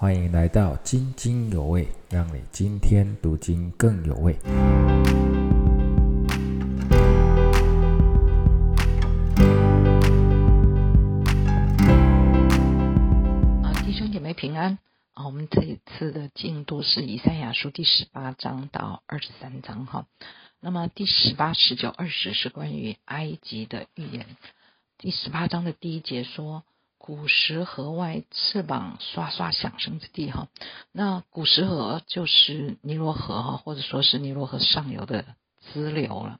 欢迎来到津津有味，让你今天读经更有味。啊，弟兄姐妹平安啊！我们这一次的进度是以赛亚书第十八章到二十三章哈。那么第十八、十九、二十是关于埃及的预言。第十八章的第一节说。古时河外翅膀刷刷响声之地哈，那古时河就是尼罗河哈，或者说是尼罗河上游的支流了。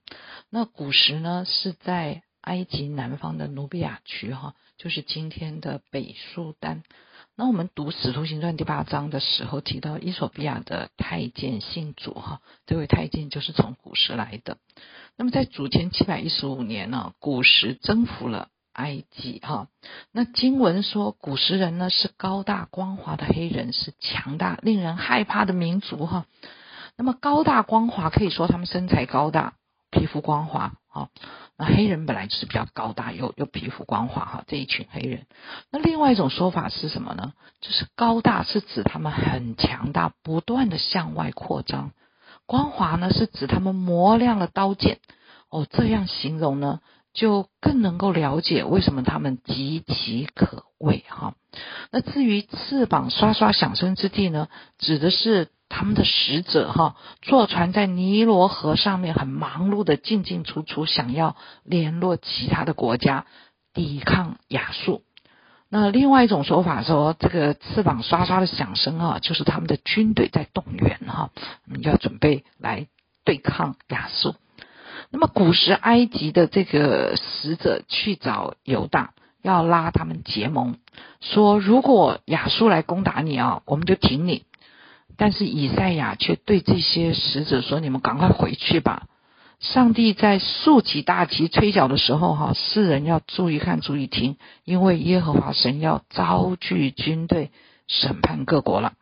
那古时呢是在埃及南方的努比亚区哈，就是今天的北苏丹。那我们读《使徒行传》第八章的时候提到伊索比亚的太监信主哈，这位太监就是从古时来的。那么在主前七百一十五年呢，古时征服了。埃及哈，那经文说古时人呢是高大光滑的黑人，是强大令人害怕的民族哈。那么高大光滑可以说他们身材高大，皮肤光滑哈。那黑人本来就是比较高大又又皮肤光滑哈，这一群黑人。那另外一种说法是什么呢？就是高大是指他们很强大，不断的向外扩张；光滑呢是指他们磨亮了刀剑。哦，这样形容呢？就更能够了解为什么他们岌岌可危哈。那至于翅膀刷刷响声之地呢，指的是他们的使者哈，坐船在尼罗河上面很忙碌的进进出出，想要联络其他的国家抵抗亚述。那另外一种说法说，这个翅膀刷刷的响声啊，就是他们的军队在动员哈，要准备来对抗亚述。那么古时埃及的这个使者去找犹大，要拉他们结盟，说如果亚述来攻打你啊，我们就挺你。但是以赛亚却对这些使者说：“你们赶快回去吧！上帝在竖起大旗吹角的时候，哈，世人要注意看，注意听，因为耶和华神要招聚军队审判各国了。”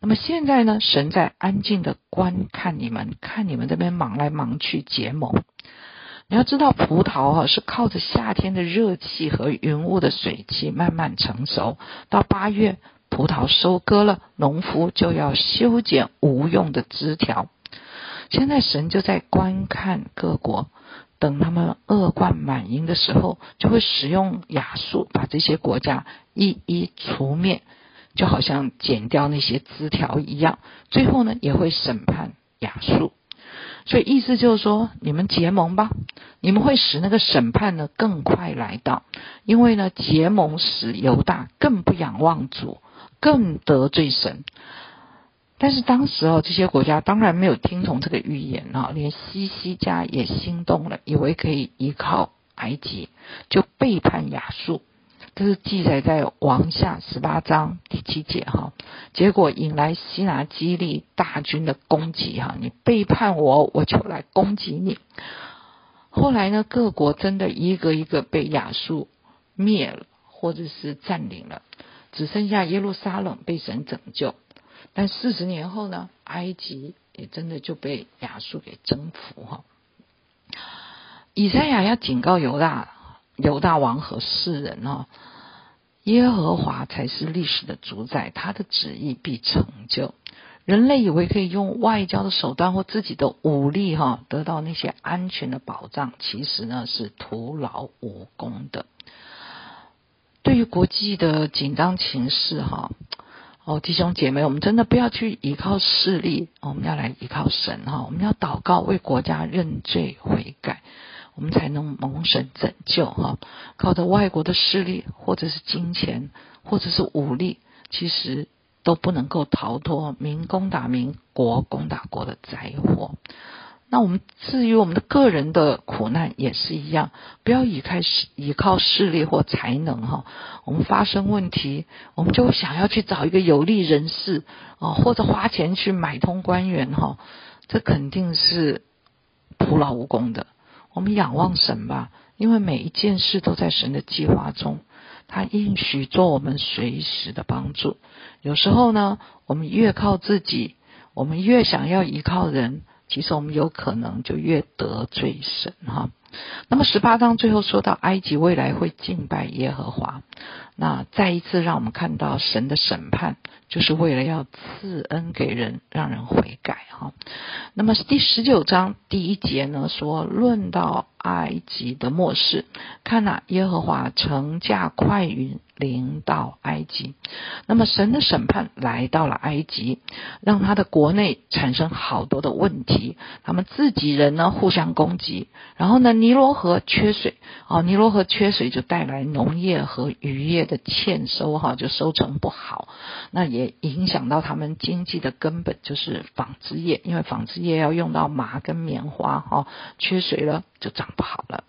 那么现在呢？神在安静的观看你们，看你们这边忙来忙去结盟。你要知道，葡萄哈是靠着夏天的热气和云雾的水汽慢慢成熟。到八月，葡萄收割了，农夫就要修剪无用的枝条。现在神就在观看各国，等他们恶贯满盈的时候，就会使用亚述把这些国家一一除灭。就好像剪掉那些枝条一样，最后呢也会审判亚述。所以意思就是说，你们结盟吧，你们会使那个审判呢更快来到。因为呢结盟使犹大更不仰望主，更得罪神。但是当时哦，这些国家当然没有听从这个预言啊，连西西家也心动了，以为可以依靠埃及，就背叛亚述。这是记载在王下十八章第七节哈，结果引来希拿基利大军的攻击哈，你背叛我，我就来攻击你。后来呢，各国真的一个一个被亚述灭了，或者是占领了，只剩下耶路撒冷被神拯救。但四十年后呢，埃及也真的就被亚述给征服哈。以赛亚要警告犹大。犹大王和世人哦，耶和华才是历史的主宰，他的旨意必成就。人类以为可以用外交的手段或自己的武力哈，得到那些安全的保障，其实呢是徒劳无功的。对于国际的紧张情势哈，哦，弟兄姐妹，我们真的不要去依靠势力，我们要来依靠神哈，我们要祷告为国家认罪悔改。我们才能蒙神拯救哈！靠着外国的势力，或者是金钱，或者是武力，其实都不能够逃脱民攻打民、国攻打国的灾祸。那我们至于我们的个人的苦难也是一样，不要依靠势依靠势力或才能哈。我们发生问题，我们就想要去找一个有利人士啊，或者花钱去买通官员哈，这肯定是徒劳无功的。我们仰望神吧，因为每一件事都在神的计划中，他应许做我们随时的帮助。有时候呢，我们越靠自己，我们越想要依靠人，其实我们有可能就越得罪神哈。那么十八章最后说到埃及未来会敬拜耶和华，那再一次让我们看到神的审判，就是为了要赐恩给人，让人悔改哈。那么第十九章第一节呢说，论到埃及的末世，看呐，耶和华乘驾快云。临到埃及，那么神的审判来到了埃及，让他的国内产生好多的问题。他们自己人呢互相攻击，然后呢尼罗河缺水，哦尼罗河缺水就带来农业和渔业的欠收，哈就收成不好，那也影响到他们经济的根本就是纺织业，因为纺织业要用到麻跟棉花，哈缺水了。就长不好了。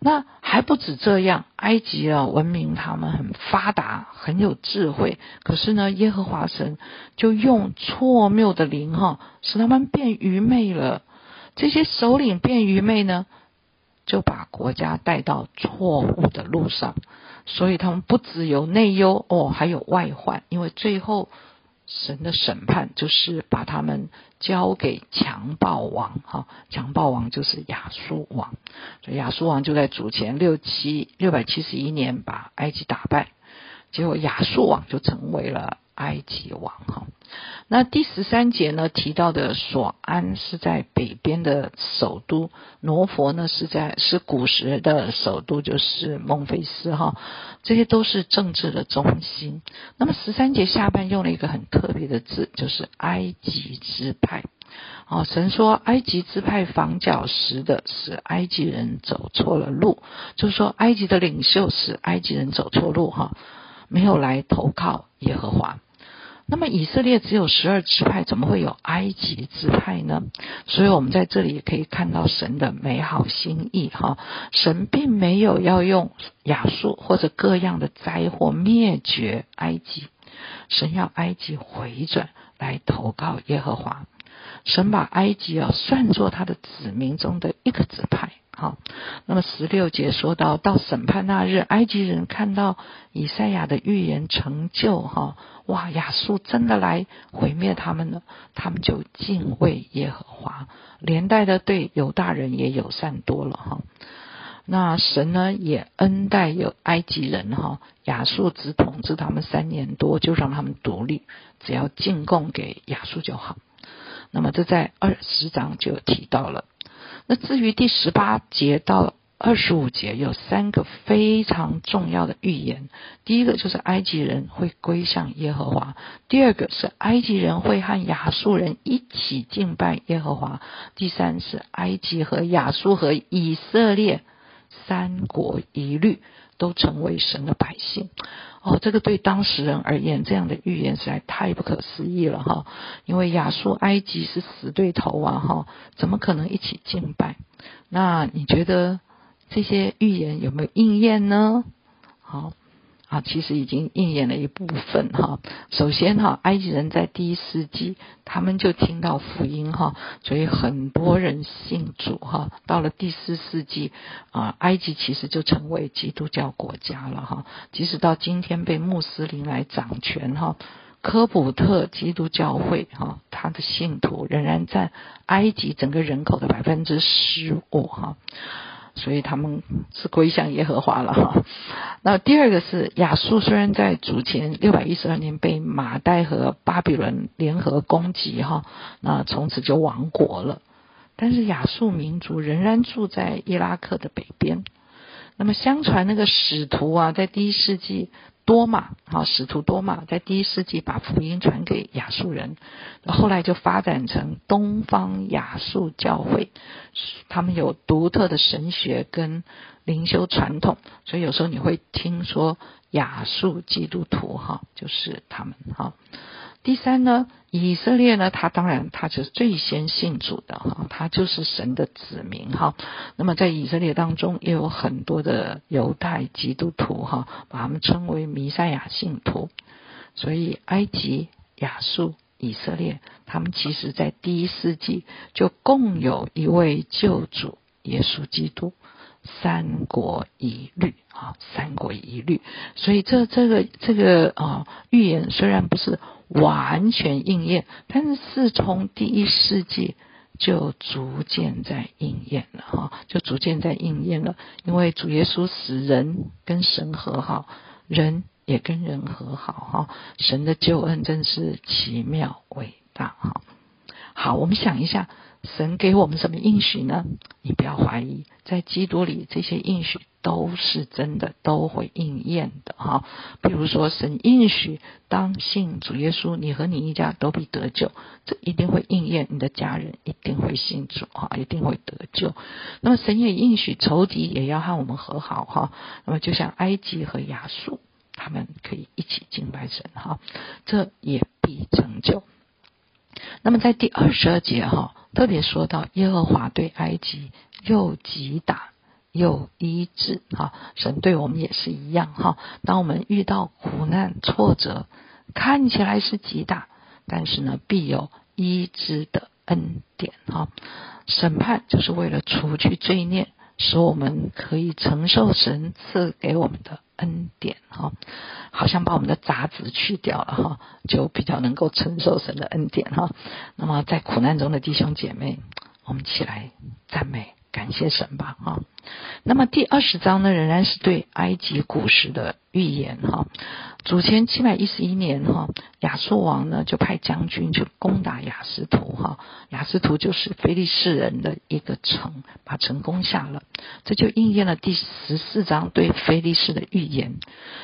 那还不止这样，埃及啊，文明他们很发达，很有智慧。可是呢，耶和华神就用错谬的灵哈，使他们变愚昧了。这些首领变愚昧呢，就把国家带到错误的路上。所以他们不只有内忧哦，还有外患，因为最后。神的审判就是把他们交给强暴王，哈，强暴王就是亚述王，所以亚述王就在主前六七六百七十一年把埃及打败，结果亚述王就成为了。埃及王哈，那第十三节呢提到的索安是在北边的首都，挪佛呢是在是古时的首都，就是孟菲斯哈，这些都是政治的中心。那么十三节下半用了一个很特别的字，就是埃及支派。哦，神说埃及支派防角石的使埃及人走错了路，就是说埃及的领袖使埃及人走错路哈，没有来投靠耶和华。那么以色列只有十二支派，怎么会有埃及支派呢？所以我们在这里也可以看到神的美好心意哈。神并没有要用亚述或者各样的灾祸灭绝埃及，神要埃及回转来投靠耶和华。神把埃及啊算作他的子民中的一个支派。好，那么十六节说到，到审判那日，埃及人看到以赛亚的预言成就，哈，哇，亚述真的来毁灭他们了，他们就敬畏耶和华，连带的对犹大人也友善多了，哈。那神呢也恩待有埃及人，哈，亚述只统治他们三年多，就让他们独立，只要进贡给亚述就好。那么这在二十章就提到了。那至于第十八节到二十五节，有三个非常重要的预言。第一个就是埃及人会归向耶和华；第二个是埃及人会和亚述人一起敬拜耶和华；第三是埃及和亚述和以色列三国一律都成为神的百姓。哦，这个对当事人而言，这样的预言实在太不可思议了哈！因为亚述、埃及是死对头啊哈，怎么可能一起敬拜？那你觉得这些预言有没有应验呢？好。啊，其实已经应验了一部分哈。首先哈，埃及人在第一世纪，他们就听到福音哈，所以很多人信主哈。到了第四世纪啊，埃及其实就成为基督教国家了哈。即使到今天被穆斯林来掌权哈，科普特基督教会哈，他的信徒仍然占埃及整个人口的百分之十五哈。所以他们是归向耶和华了哈。那第二个是亚述，虽然在主前六百一十二年被马代和巴比伦联合攻击哈，那从此就亡国了。但是亚述民族仍然住在伊拉克的北边。那么相传那个使徒啊，在第一世纪。多马，好使徒多马在第一世纪把福音传给亚述人，后来就发展成东方亚述教会，他们有独特的神学跟灵修传统，所以有时候你会听说亚述基督徒，哈，就是他们，哈。第三呢，以色列呢，他当然他就是最先信主的哈，他就是神的子民哈。那么在以色列当中，也有很多的犹太基督徒哈，把他们称为弥赛亚信徒。所以埃及、亚述、以色列，他们其实在第一世纪就共有一位救主耶稣基督。三国一律啊，三国一律。所以这这个这个啊预言虽然不是完全应验，但是是从第一世纪就逐渐在应验了哈，就逐渐在应验了。因为主耶稣使人跟神和好，人也跟人和好哈。神的救恩真是奇妙伟大哈。好，我们想一下。神给我们什么应许呢？你不要怀疑，在基督里这些应许都是真的，都会应验的哈。比如说，神应许当信主耶稣，你和你一家都必得救，这一定会应验。你的家人一定会信主哈，一定会得救。那么神也应许仇敌也要和我们和好哈。那么就像埃及和亚述，他们可以一起敬拜神哈，这也必成就。那么在第二十二节哈，特别说到耶和华对埃及又击打又医治哈，神对我们也是一样哈。当我们遇到苦难挫折，看起来是极大，但是呢，必有医治的恩典哈。审判就是为了除去罪孽，使我们可以承受神赐给我们的。恩典哈，好像把我们的杂质去掉了哈，就比较能够承受神的恩典哈。那么在苦难中的弟兄姐妹，我们起来赞美。感谢神吧，哈。那么第二十章呢，仍然是对埃及古时的预言，哈。主前七百一十一年，哈，亚述王呢就派将军去攻打雅斯图，哈。雅斯图就是非利士人的一个城，把城攻下了，这就应验了第十四章对非利士的预言。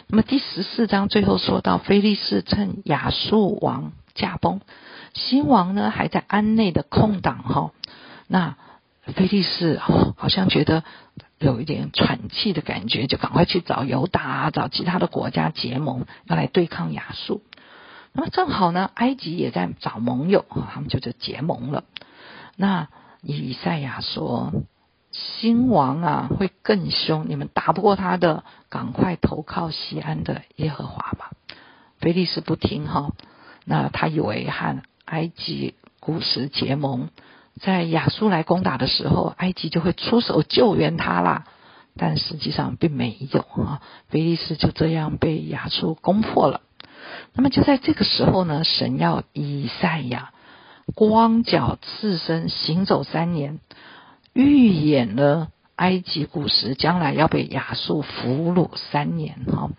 那么第十四章最后说到，非利士趁亚述王驾崩，新王呢还在安内的空档，哈。那菲利士好像觉得有一点喘气的感觉，就赶快去找犹大、找其他的国家结盟，要来对抗亚述。那么正好呢，埃及也在找盟友，他们就就结盟了。那以赛亚说：“新王啊，会更凶，你们打不过他的，赶快投靠西安的耶和华吧。”菲利士不听哈，那他以为和埃及古时结盟。在亚述来攻打的时候，埃及就会出手救援他啦。但实际上并没有啊，菲利斯就这样被亚述攻破了。那么就在这个时候呢，神要以赛亚光脚赤身行走三年，预演了埃及古时将来要被亚述俘虏三年哈。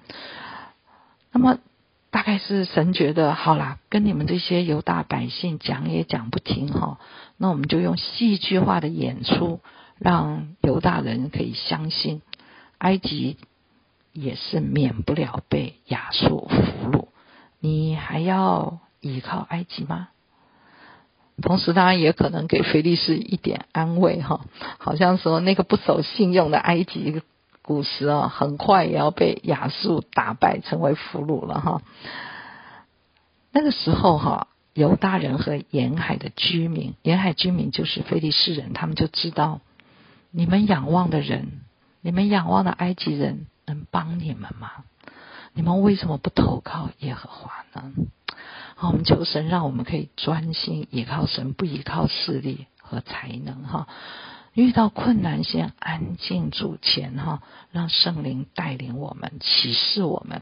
那么。大概是神觉得好啦，跟你们这些犹大百姓讲也讲不听哈，那我们就用戏剧化的演出，让犹大人可以相信，埃及也是免不了被亚述俘虏，你还要依靠埃及吗？同时，当然也可能给菲利斯一点安慰哈，好像说那个不守信用的埃及。古时啊，很快也要被亚述打败，成为俘虏了哈。那个时候哈，犹大人和沿海的居民，沿海居民就是菲利士人，他们就知道，你们仰望的人，你们仰望的埃及人能帮你们吗？你们为什么不投靠耶和华呢？好，我们求神，让我们可以专心依靠神，不依靠势力和才能哈。遇到困难，先安静主前哈，让圣灵带领我们，启示我们。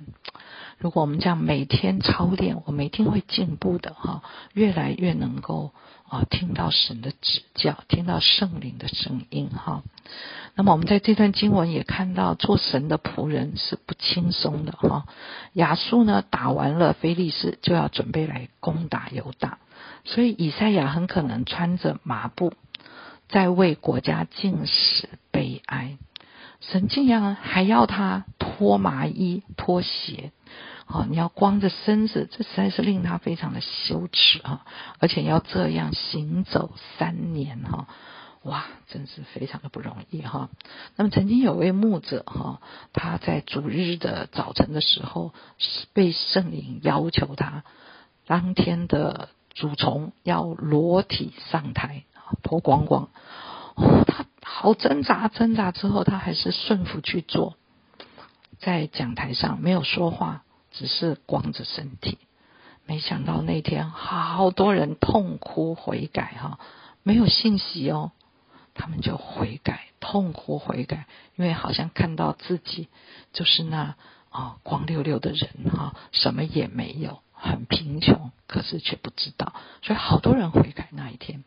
如果我们这样每天操练，我们一定会进步的哈，越来越能够啊听到神的指教，听到圣灵的声音哈。那么我们在这段经文也看到，做神的仆人是不轻松的哈。亚述呢打完了菲利斯，就要准备来攻打犹大，所以以赛亚很可能穿着麻布。在为国家进食悲哀，神竟然还要他脱麻衣脱鞋，哦，你要光着身子，这实在是令他非常的羞耻啊！而且要这样行走三年哈，哇，真是非常的不容易哈。那么曾经有位牧者哈，他在主日的早晨的时候，被圣灵要求他当天的主从要裸体上台。脱光光，哦，他好挣扎，挣扎之后，他还是顺服去做，在讲台上没有说话，只是光着身体。没想到那天好多人痛哭悔改，哈，没有信息哦，他们就悔改，痛哭悔改，因为好像看到自己就是那啊光溜溜的人，哈，什么也没有，很贫穷，可是却不知道，所以好多人悔改那一天。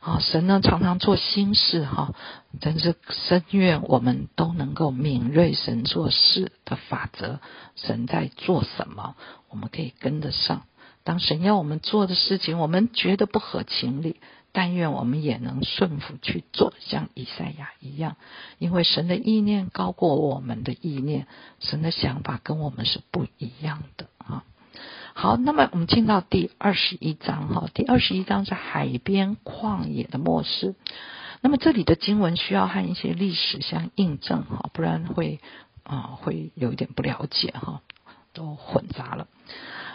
啊，神呢常常做新事哈，真是深愿我们都能够敏锐神做事的法则，神在做什么，我们可以跟得上。当神要我们做的事情，我们觉得不合情理，但愿我们也能顺服去做，像以赛亚一样，因为神的意念高过我们的意念，神的想法跟我们是不一样的。好，那么我们进到第二十一章哈，第二十一章是海边旷野的末世。那么这里的经文需要和一些历史相印证哈，不然会啊会有一点不了解哈，都混杂了。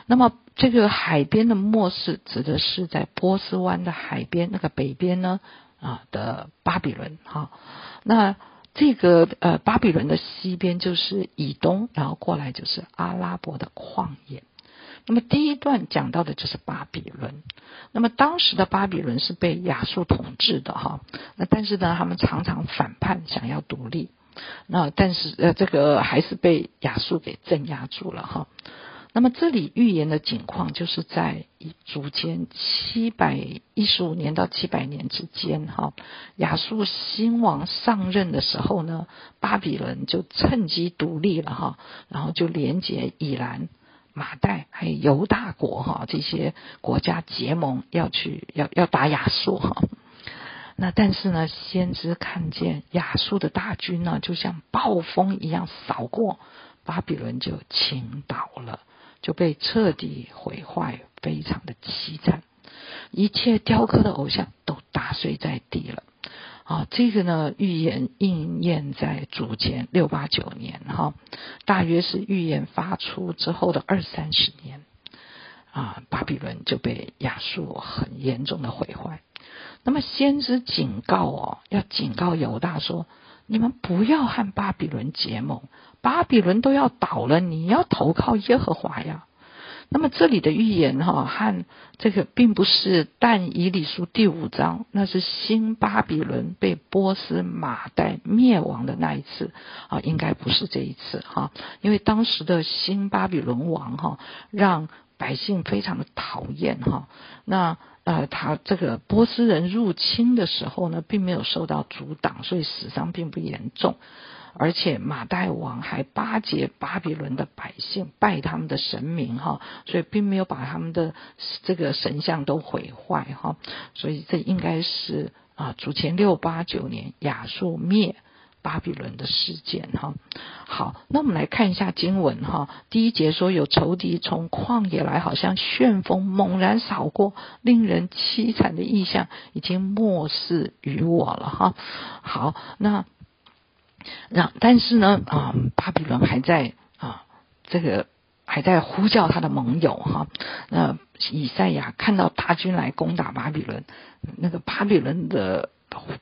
那么这个海边的末世指的是在波斯湾的海边那个北边呢啊的巴比伦哈。那这个呃巴比伦的西边就是以东，然后过来就是阿拉伯的旷野。那么第一段讲到的就是巴比伦。那么当时的巴比伦是被亚述统治的哈。那但是呢，他们常常反叛，想要独立。那但是呃，这个还是被亚述给镇压住了哈。那么这里预言的景况，就是在主间七百一十五年到七百年之间哈。亚述新王上任的时候呢，巴比伦就趁机独立了哈，然后就连接以兰。马代还有犹大国哈，这些国家结盟要去要要打亚述哈。那但是呢，先知看见亚述的大军呢，就像暴风一样扫过，巴比伦就倾倒了，就被彻底毁坏，非常的凄惨，一切雕刻的偶像都打碎在地了。啊，这个呢，预言应验在主前六八九年，哈，大约是预言发出之后的二三十年，啊，巴比伦就被亚述很严重的毁坏。那么先知警告哦，要警告犹大说，你们不要和巴比伦结盟，巴比伦都要倒了，你要投靠耶和华呀。那么这里的预言哈，和这个并不是但以理书第五章，那是新巴比伦被波斯马代灭亡的那一次啊，应该不是这一次哈，因为当时的新巴比伦王哈，让百姓非常的讨厌哈，那呃他这个波斯人入侵的时候呢，并没有受到阻挡，所以死伤并不严重。而且马代王还巴结巴比伦的百姓，拜他们的神明哈，所以并没有把他们的这个神像都毁坏哈，所以这应该是啊，主前六八九年亚述灭巴比伦的事件哈。好，那我们来看一下经文哈，第一节说有仇敌从旷野来，好像旋风猛然扫过，令人凄惨的意象已经漠视于我了哈。好，那。那，但是呢，啊，巴比伦还在啊，这个还在呼叫他的盟友哈。那以赛亚看到大军来攻打巴比伦，那个巴比伦的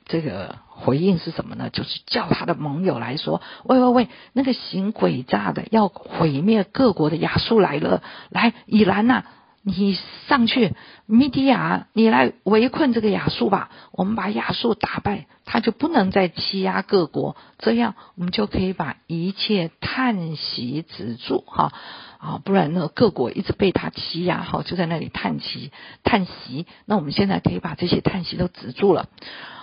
这个回应是什么呢？就是叫他的盟友来说：喂喂喂，那个行诡诈的要毁灭各国的亚述来了，来以兰呐。你上去，米迪亚，你来围困这个亚述吧。我们把亚述打败，他就不能再欺压各国。这样，我们就可以把一切叹息止住，哈啊，不然呢，各国一直被他欺压，哈，就在那里叹息叹息。那我们现在可以把这些叹息都止住了。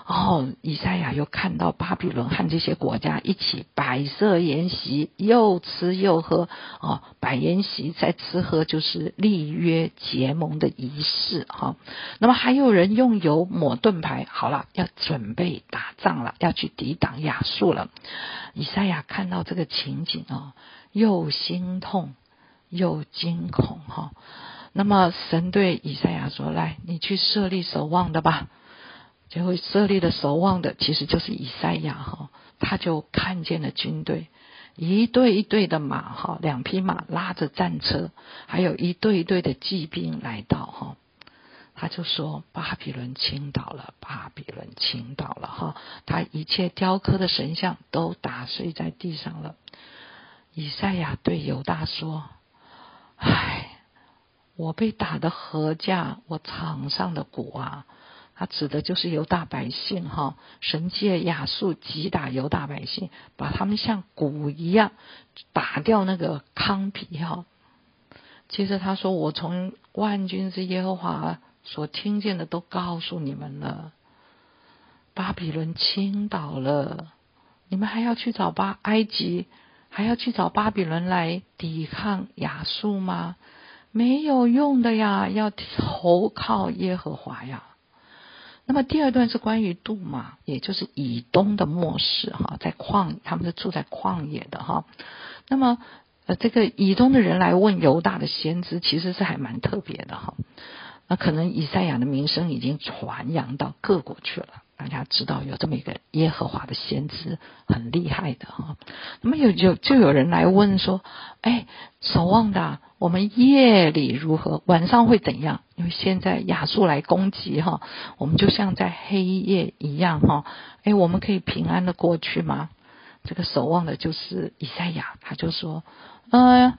哦，以赛亚又看到巴比伦和这些国家一起摆设筵席，又吃又喝。哦，摆筵席在吃喝就是立约结盟的仪式。哈，那么还有人用油抹盾牌，好了，要准备打仗了，要去抵挡亚述了。以赛亚看到这个情景啊，又心痛又惊恐。哈，那么神对以赛亚说：“来，你去设立守望的吧。”就会设立的守望的，其实就是以赛亚哈，他就看见了军队，一队一队的马哈，两匹马拉着战车，还有一队一队的骑兵来到哈，他就说巴比伦倾倒了，巴比伦倾倒了哈，他一切雕刻的神像都打碎在地上了。以赛亚对犹大说：“唉，我被打的何价？我场上的鼓啊！”他指的就是犹大百姓哈，神借亚述击打犹大百姓，把他们像鼓一样打掉那个糠皮哈。接着他说：“我从万军之耶和华所听见的都告诉你们了。”巴比伦倾倒了，你们还要去找巴埃及，还要去找巴比伦来抵抗亚述吗？没有用的呀，要投靠耶和华呀。那么第二段是关于杜马，也就是以东的末世哈，在旷，他们是住在旷野的哈。那么呃，这个以东的人来问犹大的先知，其实是还蛮特别的哈。那可能以赛亚的名声已经传扬到各国去了。大家知道有这么一个耶和华的先知，很厉害的哈。那么有有就有人来问说：“哎，守望的，我们夜里如何？晚上会怎样？因为现在亚述来攻击哈，我们就像在黑夜一样哈。哎，我们可以平安的过去吗？”这个守望的就是以赛亚，他就说：“呃，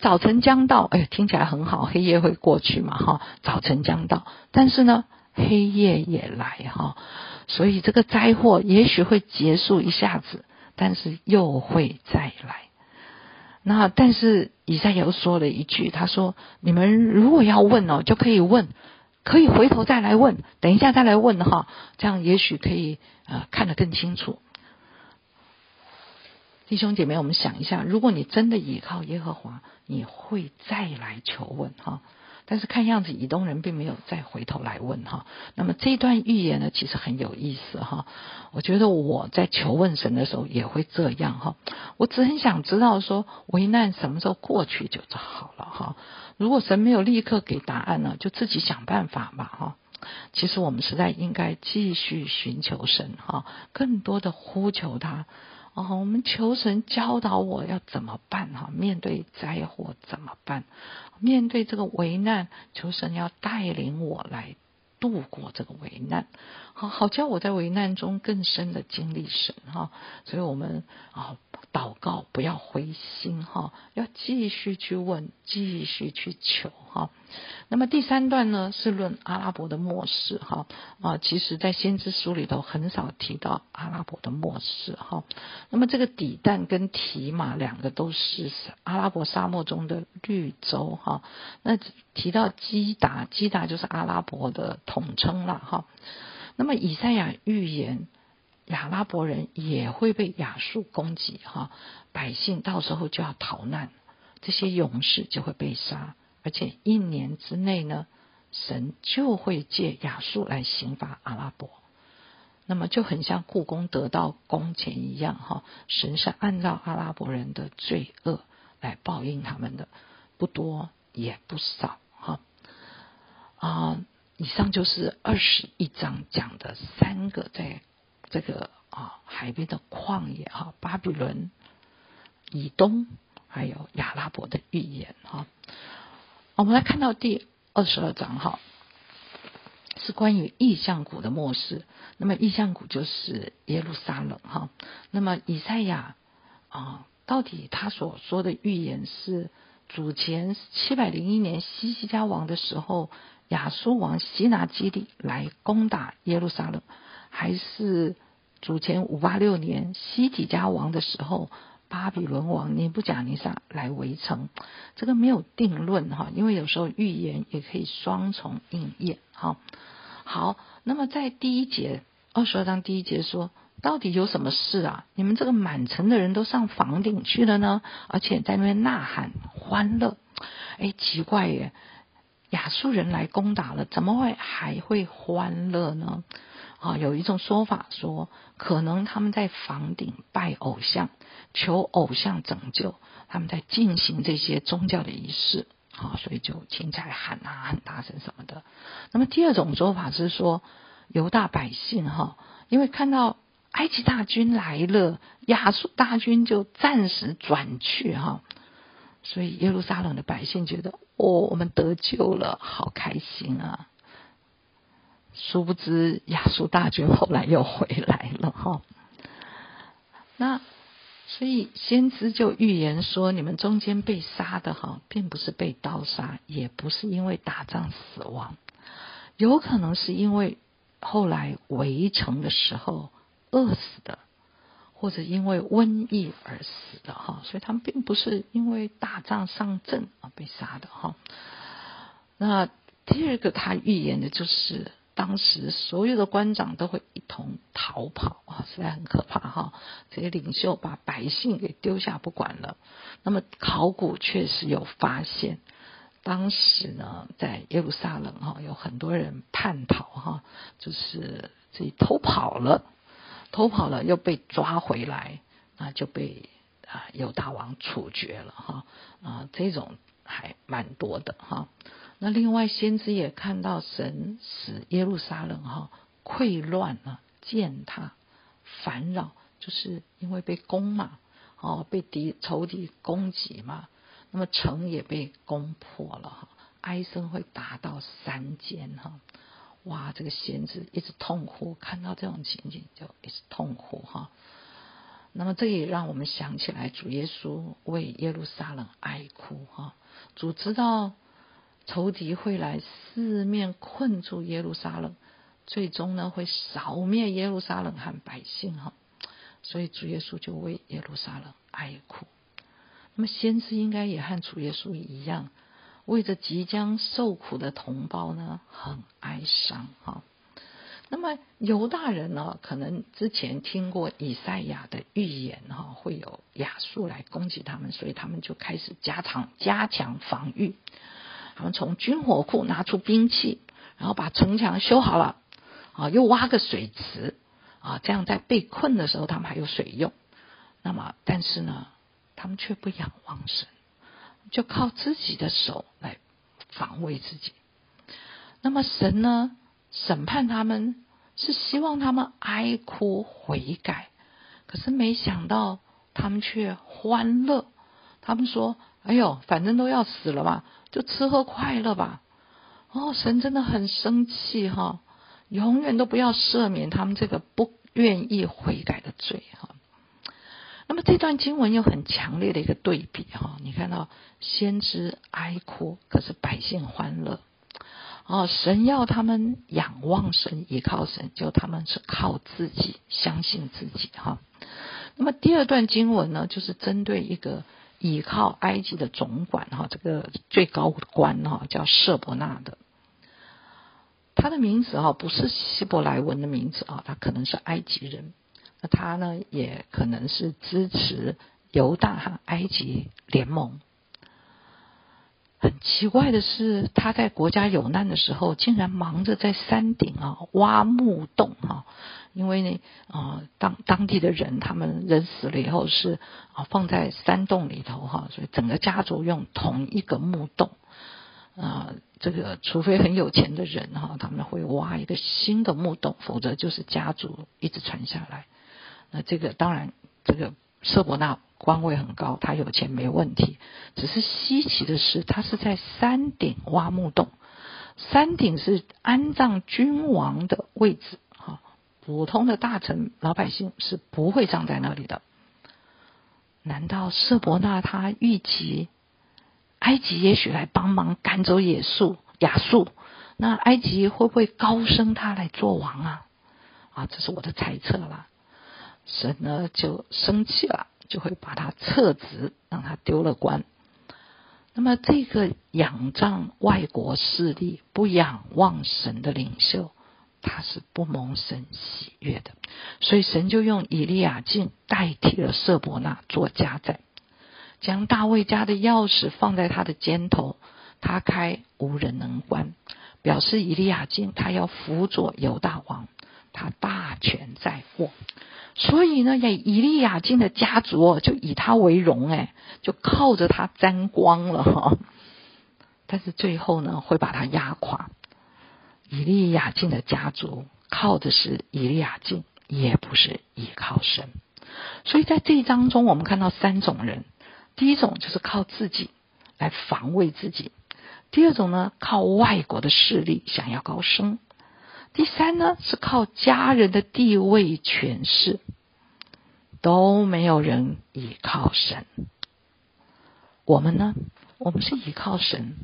早晨将到，哎，听起来很好，黑夜会过去嘛哈。早晨将到，但是呢。”黑夜也来哈，所以这个灾祸也许会结束一下子，但是又会再来。那但是以赛亚又说了一句，他说：“你们如果要问哦，就可以问，可以回头再来问，等一下再来问哈，这样也许可以呃看得更清楚。”弟兄姐妹，我们想一下，如果你真的倚靠耶和华，你会再来求问哈。但是看样子以东人并没有再回头来问哈，那么这段预言呢，其实很有意思哈。我觉得我在求问神的时候也会这样哈。我只很想知道说，危难什么时候过去就好了哈。如果神没有立刻给答案呢，就自己想办法吧哈。其实我们实在应该继续寻求神哈，更多的呼求他。哦，我们求神教导我要怎么办哈？面对灾祸怎么办？面对这个危难，求神要带领我来度过这个危难，好好叫我在危难中更深的经历神哈。所以我们啊。祷告不要灰心哈，要继续去问，继续去求哈。那么第三段呢是论阿拉伯的末世哈啊，其实在先知书里头很少提到阿拉伯的末世哈。那么这个底旦跟提马两个都是阿拉伯沙漠中的绿洲哈。那提到基达，基达就是阿拉伯的统称了哈。那么以赛亚预言。亚拉伯人也会被亚述攻击，哈，百姓到时候就要逃难，这些勇士就会被杀，而且一年之内呢，神就会借亚述来刑罚阿拉伯，那么就很像故宫得到工钱一样，哈，神是按照阿拉伯人的罪恶来报应他们的，不多也不少，哈，啊，以上就是二十一章讲的三个在。这个啊，海边的旷野哈，巴比伦以东，还有亚拉伯的预言哈。我们来看到第二十二章哈，是关于意象谷的末世。那么意象谷就是耶路撒冷哈。那么以赛亚啊，到底他所说的预言是主前七百零一年西西家王的时候，亚述王西拿基利来攻打耶路撒冷。还是主前五八六年西底家王的时候，巴比伦王尼布甲尼撒来围城，这个没有定论哈，因为有时候预言也可以双重应验哈。好，那么在第一节二十二章第一节说，到底有什么事啊？你们这个满城的人都上房顶去了呢，而且在那边呐喊欢乐，哎，奇怪耶，亚述人来攻打了，怎么会还会欢乐呢？啊，有一种说法说，可能他们在房顶拜偶像，求偶像拯救，他们在进行这些宗教的仪式，啊，所以就听起来喊啊，很大声什么的。那么第二种说法是说，犹大百姓哈，因为看到埃及大军来了，亚述大军就暂时转去哈，所以耶路撒冷的百姓觉得，哦，我们得救了，好开心啊。殊不知亚述大军后来又回来了哈，那所以先知就预言说，你们中间被杀的哈，并不是被刀杀，也不是因为打仗死亡，有可能是因为后来围城的时候饿死的，或者因为瘟疫而死的哈，所以他们并不是因为打仗上阵而被杀的哈。那第二个他预言的就是。当时所有的官长都会一同逃跑啊，实在很可怕哈。这些领袖把百姓给丢下不管了。那么考古确实有发现，当时呢，在耶路撒冷哈，有很多人叛逃哈，就是自己偷跑了，偷跑了又被抓回来，那就被啊犹大王处决了哈啊，这种还蛮多的哈。那另外，先知也看到神使耶路撒冷哈溃乱了，践踏、烦扰，就是因为被攻嘛，哦，被敌仇敌攻击嘛，那么城也被攻破了哈，哀声会达到山间哈，哇，这个先知一直痛哭，看到这种情景就一直痛哭哈。那么这也让我们想起来，主耶稣为耶路撒冷哀哭哈，主知道。仇敌会来四面困住耶路撒冷，最终呢会扫灭耶路撒冷和百姓哈，所以主耶稣就为耶路撒冷哀哭。那么先知应该也和主耶稣一样，为着即将受苦的同胞呢很哀伤哈。那么犹大人呢，可能之前听过以赛亚的预言哈，会有亚述来攻击他们，所以他们就开始加强加强防御。他们从军火库拿出兵器，然后把城墙修好了，啊，又挖个水池，啊，这样在被困的时候他们还有水用。那么，但是呢，他们却不仰望神，就靠自己的手来防卫自己。那么神呢，审判他们是希望他们哀哭悔改，可是没想到他们却欢乐。他们说：“哎呦，反正都要死了嘛。”就吃喝快乐吧，哦，神真的很生气哈，永远都不要赦免他们这个不愿意悔改的罪哈。那么这段经文有很强烈的一个对比哈，你看到先知哀哭，可是百姓欢乐，哦，神要他们仰望神，依靠神，就他们是靠自己，相信自己哈。那么第二段经文呢，就是针对一个。倚靠埃及的总管哈，这个最高官哈叫舍伯纳的，他的名字哈不是希伯来文的名字啊，他可能是埃及人。那他呢也可能是支持犹大和埃及联盟。很奇怪的是，他在国家有难的时候，竟然忙着在山顶啊挖墓洞哈。因为呢，啊，当当地的人，他们人死了以后是啊放在山洞里头哈，所以整个家族用同一个墓洞啊，这个除非很有钱的人哈，他们会挖一个新的墓洞，否则就是家族一直传下来。那这个当然，这个舍伯纳官位很高，他有钱没问题，只是稀奇的是，他是在山顶挖墓洞，山顶是安葬君王的位置。普通的大臣老百姓是不会葬在那里的。难道舍伯纳他预计埃及也许来帮忙赶走野树亚述？那埃及会不会高升他来做王啊？啊，这是我的猜测啦。神呢就生气了，就会把他撤职，让他丢了官。那么这个仰仗外国势力、不仰望神的领袖。他是不蒙神喜悦的，所以神就用以利亚敬代替了舍伯纳做家宰，将大卫家的钥匙放在他的肩头，他开无人能关，表示以利亚敬他要辅佐犹大王，他大权在握，所以呢，以以利亚敬的家族就以他为荣，哎，就靠着他沾光了哈，但是最后呢，会把他压垮。以利亚敬的家族靠的是以利亚敬，也不是依靠神。所以在这一章中，我们看到三种人：第一种就是靠自己来防卫自己；第二种呢，靠外国的势力想要高升；第三呢，是靠家人的地位权势。都没有人依靠神。我们呢？我们是依靠神，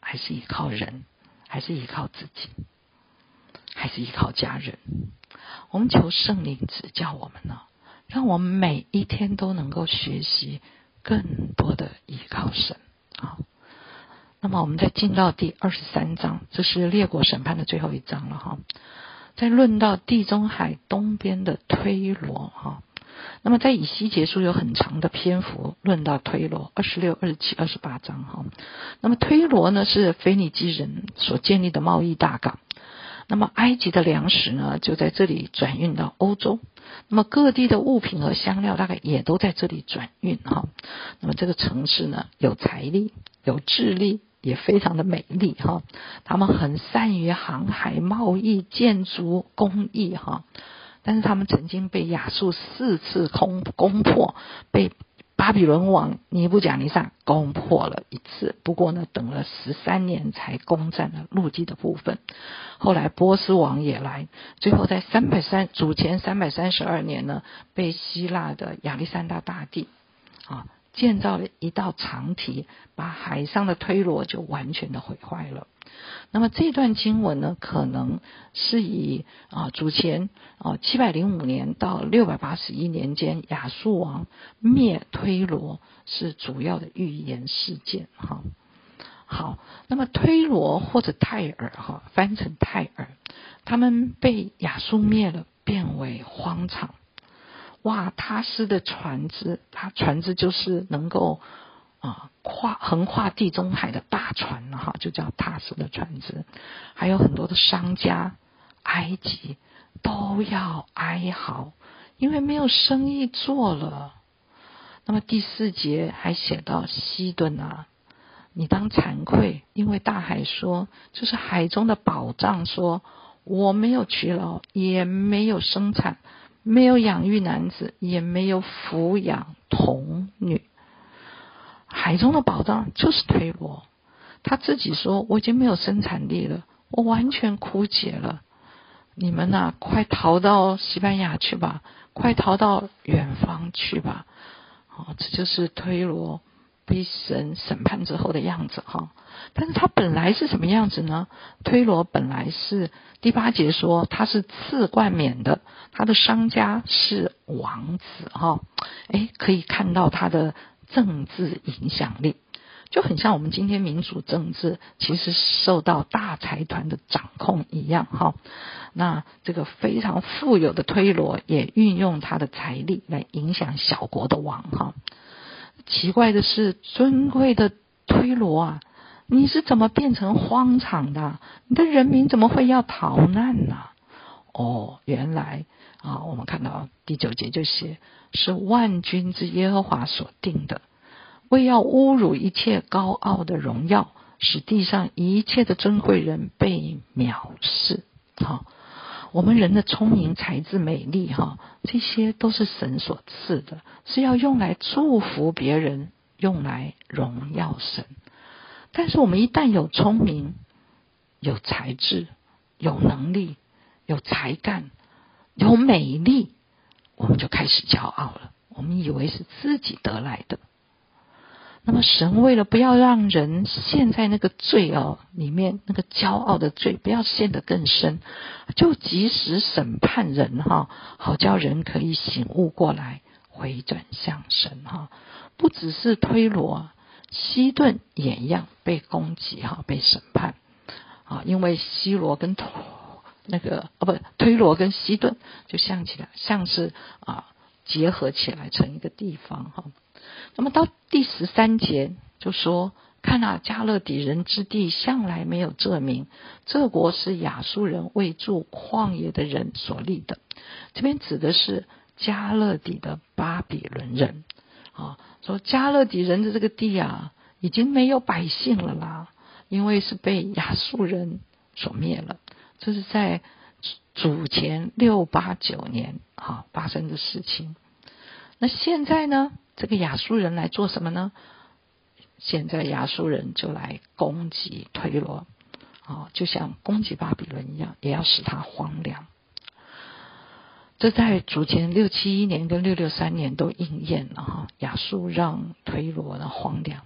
还是依靠人，还是依靠自己？还是依靠家人，我们求圣灵指教我们呢，让我们每一天都能够学习更多的依靠神。那么我们再进到第二十三章，这是列国审判的最后一章了哈。在论到地中海东边的推罗哈，那么在以西结束有很长的篇幅论到推罗，二十六、二十七、二十八章哈。那么推罗呢是腓尼基人所建立的贸易大港，那么埃及的粮食呢就在这里转运到欧洲，那么各地的物品和香料大概也都在这里转运哈。那么这个城市呢有财力，有智力。也非常的美丽哈，他们很善于航海、贸易、建筑、工艺哈，但是他们曾经被亚述四次攻攻破，被巴比伦王尼布甲尼撒攻破了一次，不过呢，等了十三年才攻占了陆地的部分。后来波斯王也来，最后在三百三主前三百三十二年呢，被希腊的亚历山大大帝啊。建造了一道长堤，把海上的推罗就完全的毁坏了。那么这段经文呢，可能是以啊主前啊七百零五年到六百八十一年间亚述王灭推罗是主要的预言事件哈。好，那么推罗或者泰尔哈翻成泰尔，他们被亚述灭了，变为荒场。哇，他斯的船只，他船只就是能够啊跨横跨地中海的大船了哈，就叫他斯的船只。还有很多的商家，埃及都要哀嚎，因为没有生意做了。那么第四节还写到西顿啊，你当惭愧，因为大海说，就是海中的宝藏说，我没有娶劳，也没有生产。没有养育男子，也没有抚养童女。海中的宝藏就是推罗，他自己说：“我已经没有生产力了，我完全枯竭了。你们呐，快逃到西班牙去吧，快逃到远方去吧。”哦，这就是推罗。被神审判之后的样子哈，但是他本来是什么样子呢？推罗本来是第八节说他是次冠冕的，他的商家是王子哈，哎，可以看到他的政治影响力，就很像我们今天民主政治其实受到大财团的掌控一样哈。那这个非常富有的推罗也运用他的财力来影响小国的王哈。奇怪的是，尊贵的推罗啊，你是怎么变成荒场的？你的人民怎么会要逃难呢？哦，原来啊，我们看到第九节就写是万军之耶和华所定的，为要侮辱一切高傲的荣耀，使地上一切的尊贵人被藐视。好。我们人的聪明才智美丽哈，这些都是神所赐的，是要用来祝福别人，用来荣耀神。但是我们一旦有聪明、有才智、有能力、有才干、有美丽，我们就开始骄傲了。我们以为是自己得来的。那么神为了不要让人陷在那个罪哦里面，那个骄傲的罪不要陷得更深，就及时审判人哈，好叫人可以醒悟过来，回转向神哈。不只是推罗，西顿也一样被攻击哈，被审判啊，因为西罗跟那个哦不推罗跟西顿就像起来像是啊结合起来成一个地方哈。那么到第十三节就说：“看啊，加勒底人之地向来没有这名，这国是亚述人为住旷野的人所立的。这边指的是加勒底的巴比伦人啊，说加勒底人的这个地啊，已经没有百姓了啦，因为是被亚述人所灭了。这是在主前六八九年啊发生的事情。那现在呢？”这个亚述人来做什么呢？现在亚述人就来攻击推罗，啊，就像攻击巴比伦一样，也要使他荒凉。这在主前六七一年跟六六三年都应验了哈，亚述让推罗呢荒凉。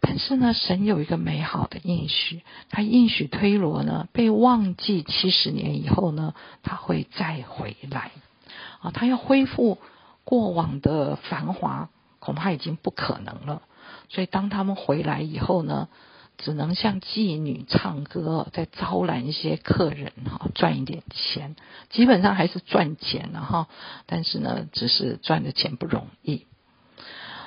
但是呢，神有一个美好的应许，他应许推罗呢被忘记七十年以后呢，他会再回来，啊，他要恢复。过往的繁华恐怕已经不可能了，所以当他们回来以后呢，只能像妓女唱歌，再招揽一些客人哈，赚一点钱，基本上还是赚钱了哈。但是呢，只是赚的钱不容易。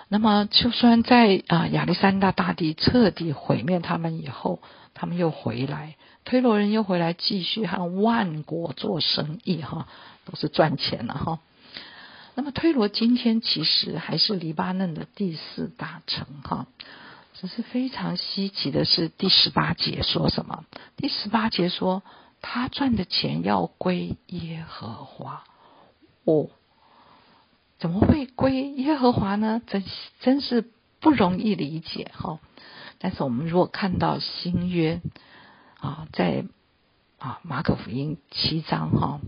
那么，就算在啊亚历山大大帝彻底毁灭他们以后，他们又回来，推罗人又回来继续和万国做生意哈，都是赚钱了哈。那么，推罗今天其实还是黎巴嫩的第四大城哈。只是非常稀奇的是，第十八节说什么？第十八节说他赚的钱要归耶和华。哦，怎么会归耶和华呢？真真是不容易理解哈。但是我们如果看到新约啊，在啊马可福音七章哈，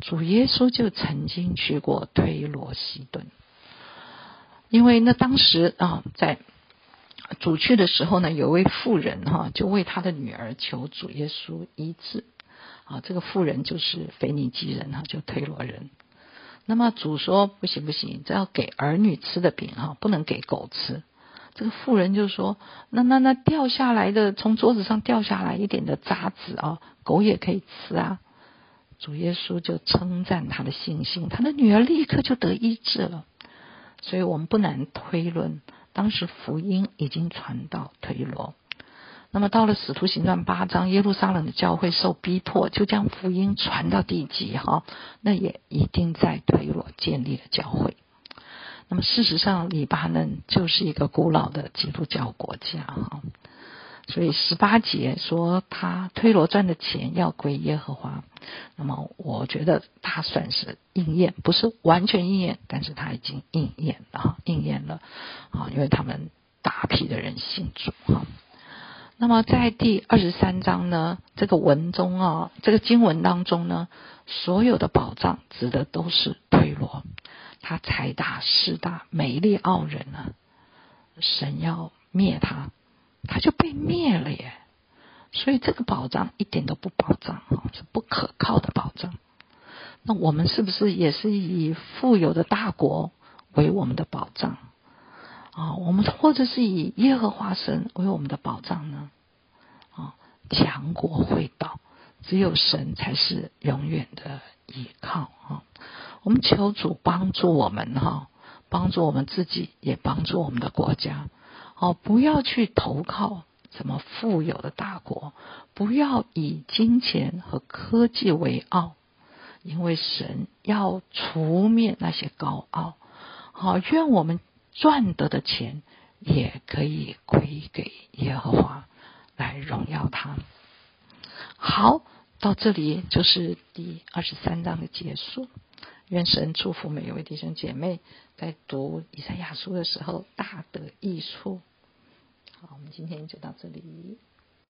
主耶稣就曾经去过推罗西顿，因为那当时啊在。主去的时候呢，有位妇人哈，就为他的女儿求主耶稣医治。啊，这个妇人就是腓尼基人哈，就推罗人。那么主说不行不行，这要给儿女吃的饼哈，不能给狗吃。这个妇人就说：那那那掉下来的，从桌子上掉下来一点的渣子啊，狗也可以吃啊。主耶稣就称赞他的信心，他的女儿立刻就得医治了。所以我们不难推论。当时福音已经传到推罗，那么到了使徒行传八章，耶路撒冷的教会受逼迫，就将福音传到地极哈，那也一定在推罗建立了教会。那么事实上，黎巴嫩就是一个古老的基督教国家哈。所以十八节说他推罗赚的钱要归耶和华，那么我觉得他算是应验，不是完全应验，但是他已经应验了，应验了啊，因为他们大批的人信主哈。那么在第二十三章呢，这个文中啊，这个经文当中呢，所有的宝藏指的都是推罗，他财大势大，美丽傲人啊，神要灭他。他就被灭了耶，所以这个保障一点都不保障啊，是不可靠的保障。那我们是不是也是以富有的大国为我们的保障啊？我们或者是以耶和华神为我们的保障呢？啊，强国会倒，只有神才是永远的依靠啊！我们求主帮助我们哈，帮助我们自己，也帮助我们的国家。哦，不要去投靠什么富有的大国，不要以金钱和科技为傲，因为神要除灭那些高傲。好，愿我们赚得的钱也可以归给耶和华，来荣耀他。好，到这里就是第二十三章的结束。愿神祝福每一位弟兄姐妹，在读以赛亚书的时候大得益处。好，我们今天就到这里。